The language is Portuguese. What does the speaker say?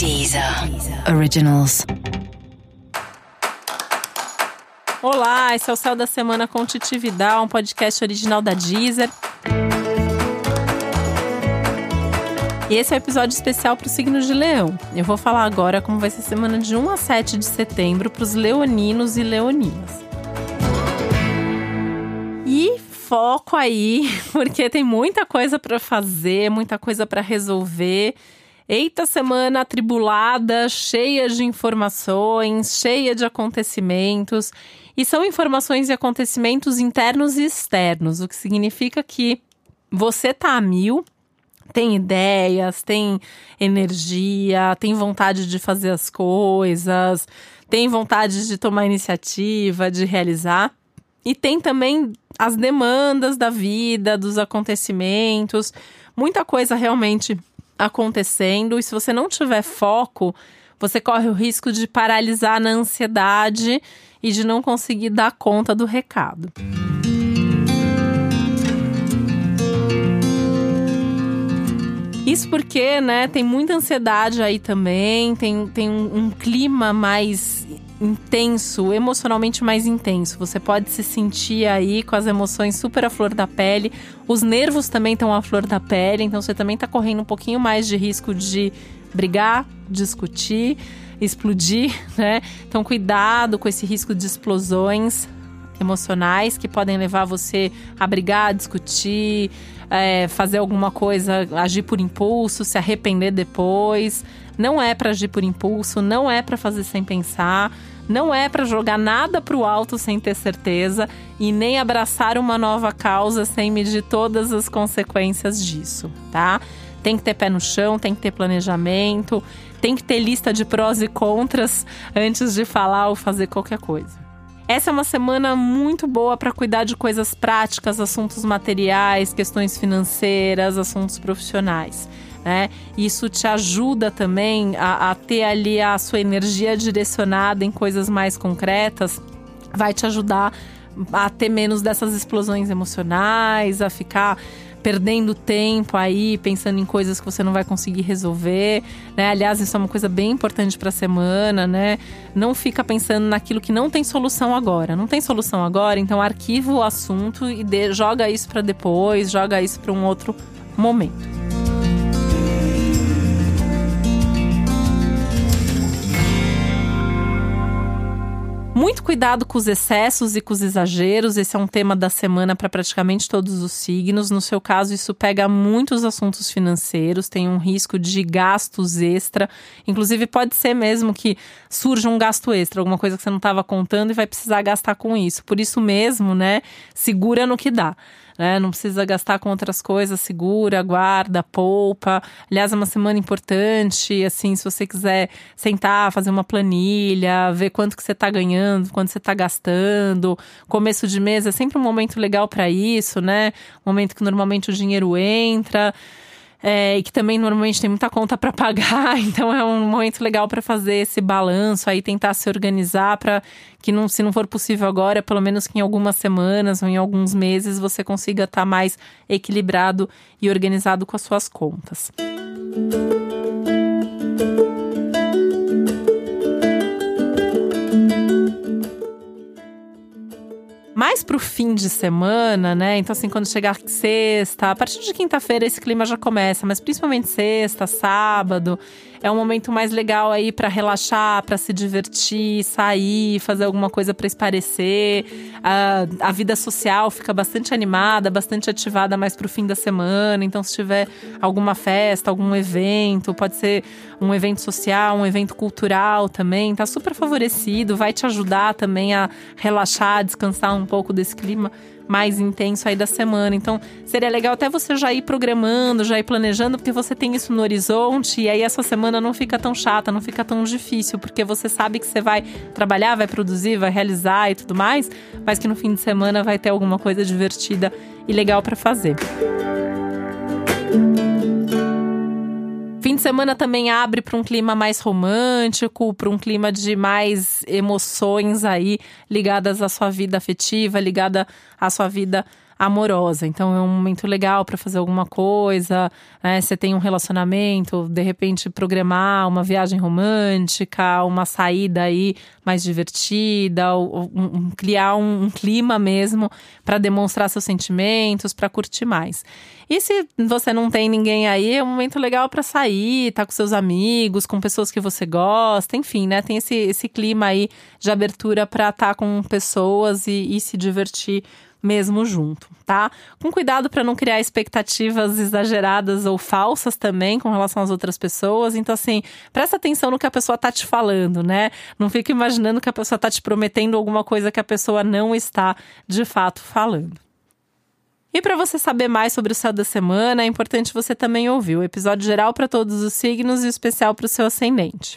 Deezer Originals. Olá, esse é o Céu da Semana com um podcast original da Deezer. E esse é o um episódio especial para o signo de Leão. Eu vou falar agora como vai ser a semana de 1 a 7 de setembro para os leoninos e leoninas. E foco aí, porque tem muita coisa para fazer, muita coisa para resolver. Eita, semana atribulada, cheia de informações, cheia de acontecimentos. E são informações e acontecimentos internos e externos, o que significa que você tá a mil, tem ideias, tem energia, tem vontade de fazer as coisas, tem vontade de tomar iniciativa, de realizar. E tem também as demandas da vida, dos acontecimentos, muita coisa realmente acontecendo. E se você não tiver foco, você corre o risco de paralisar na ansiedade e de não conseguir dar conta do recado. Isso porque, né, tem muita ansiedade aí também, tem, tem um, um clima mais intenso, emocionalmente mais intenso. Você pode se sentir aí com as emoções super à flor da pele. Os nervos também estão à flor da pele, então você também está correndo um pouquinho mais de risco de brigar, discutir, explodir, né? Então cuidado com esse risco de explosões emocionais que podem levar você a brigar, a discutir, é, fazer alguma coisa, agir por impulso, se arrepender depois. Não é para agir por impulso, não é para fazer sem pensar, não é para jogar nada para o alto sem ter certeza e nem abraçar uma nova causa sem medir todas as consequências disso, tá? Tem que ter pé no chão, tem que ter planejamento, tem que ter lista de prós e contras antes de falar ou fazer qualquer coisa. Essa é uma semana muito boa para cuidar de coisas práticas, assuntos materiais, questões financeiras, assuntos profissionais. Né? Isso te ajuda também a, a ter ali a sua energia direcionada em coisas mais concretas, vai te ajudar a ter menos dessas explosões emocionais, a ficar perdendo tempo aí, pensando em coisas que você não vai conseguir resolver, né? Aliás, isso é uma coisa bem importante para a semana, né? Não fica pensando naquilo que não tem solução agora. Não tem solução agora, então arquiva o assunto e de, joga isso para depois, joga isso para um outro momento. Muito cuidado com os excessos e com os exageros. Esse é um tema da semana para praticamente todos os signos. No seu caso, isso pega muitos assuntos financeiros, tem um risco de gastos extra. Inclusive, pode ser mesmo que surja um gasto extra, alguma coisa que você não estava contando e vai precisar gastar com isso. Por isso mesmo, né? Segura no que dá né? Não precisa gastar com outras coisas, segura, guarda, poupa. Aliás, é uma semana importante, assim, se você quiser sentar, fazer uma planilha, ver quanto que você está ganhando, quanto você está gastando. Começo de mês é sempre um momento legal para isso, né? Momento que normalmente o dinheiro entra é, e que também normalmente tem muita conta para pagar, então é um momento legal para fazer esse balanço aí, tentar se organizar para que não, se não for possível agora, pelo menos que em algumas semanas ou em alguns meses você consiga estar tá mais equilibrado e organizado com as suas contas. Música mais pro fim de semana, né? Então, assim, quando chegar sexta, a partir de quinta-feira esse clima já começa, mas principalmente sexta, sábado, é um momento mais legal aí para relaxar, para se divertir, sair, fazer alguma coisa para esparecer. A, a vida social fica bastante animada, bastante ativada mais pro fim da semana. Então, se tiver alguma festa, algum evento, pode ser um evento social, um evento cultural também, tá super favorecido, vai te ajudar também a relaxar, descansar um pouco desse clima mais intenso aí da semana. Então, seria legal até você já ir programando, já ir planejando, porque você tem isso no horizonte e aí essa semana não fica tão chata, não fica tão difícil, porque você sabe que você vai trabalhar, vai produzir, vai realizar e tudo mais, mas que no fim de semana vai ter alguma coisa divertida e legal para fazer. Fim de semana também abre para um clima mais romântico, para um clima de mais emoções aí ligadas à sua vida afetiva, ligada à sua vida amorosa. Então é um momento legal para fazer alguma coisa, né? Você tem um relacionamento, de repente programar uma viagem romântica, uma saída aí mais divertida, ou, um, criar um, um clima mesmo para demonstrar seus sentimentos, para curtir mais. E se você não tem ninguém aí, é um momento legal para sair, tá com seus amigos, com pessoas que você gosta, enfim, né? Tem esse, esse clima aí de abertura para estar tá com pessoas e, e se divertir mesmo junto, tá? Com cuidado para não criar expectativas exageradas ou falsas também com relação às outras pessoas. Então, assim, presta atenção no que a pessoa tá te falando, né? Não fica imaginando que a pessoa tá te prometendo alguma coisa que a pessoa não está de fato falando. E para você saber mais sobre o céu da semana, é importante você também ouvir o episódio geral para todos os signos e o especial para o seu ascendente.